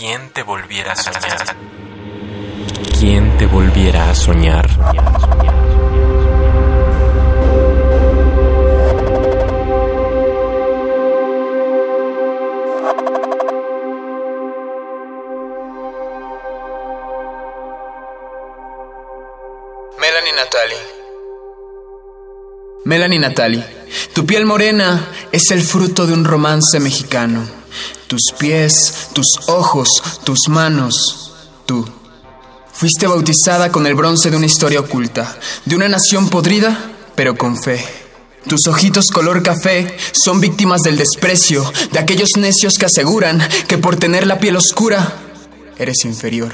¿Quién te volviera a soñar? ¿Quién te volviera a soñar? Melanie Natalie. Melanie Natalie, tu piel morena es el fruto de un romance mexicano. Tus pies, tus ojos, tus manos, tú. Fuiste bautizada con el bronce de una historia oculta, de una nación podrida, pero con fe. Tus ojitos color café son víctimas del desprecio de aquellos necios que aseguran que por tener la piel oscura eres inferior.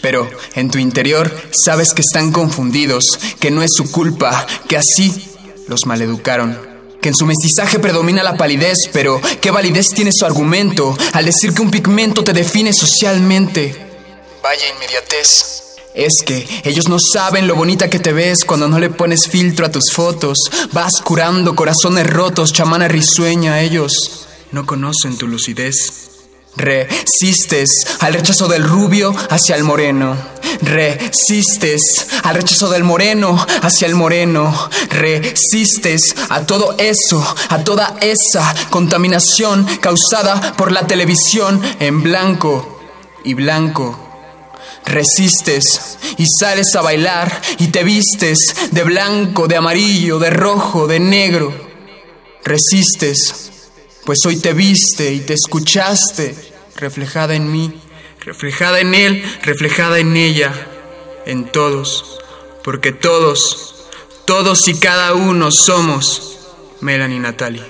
Pero en tu interior sabes que están confundidos, que no es su culpa, que así los maleducaron. Que en su mestizaje predomina la palidez, pero ¿qué validez tiene su argumento al decir que un pigmento te define socialmente? Vaya inmediatez. Es que ellos no saben lo bonita que te ves cuando no le pones filtro a tus fotos. Vas curando corazones rotos, chamana risueña. Ellos no conocen tu lucidez. Resistes al rechazo del rubio hacia el moreno. Resistes al rechazo del moreno hacia el moreno. Resistes a todo eso, a toda esa contaminación causada por la televisión en blanco y blanco. Resistes y sales a bailar y te vistes de blanco, de amarillo, de rojo, de negro. Resistes, pues hoy te viste y te escuchaste, reflejada en mí, reflejada en él, reflejada en ella, en todos, porque todos, todos y cada uno somos Melanie Natalie.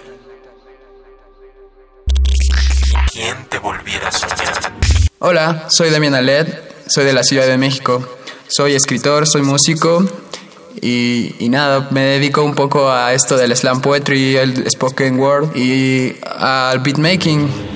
¿Quién te volviera a soñar? Hola, soy Damián Aled, soy de la Ciudad de México. Soy escritor, soy músico y, y nada, me dedico un poco a esto del slam poetry, el spoken word y al beatmaking.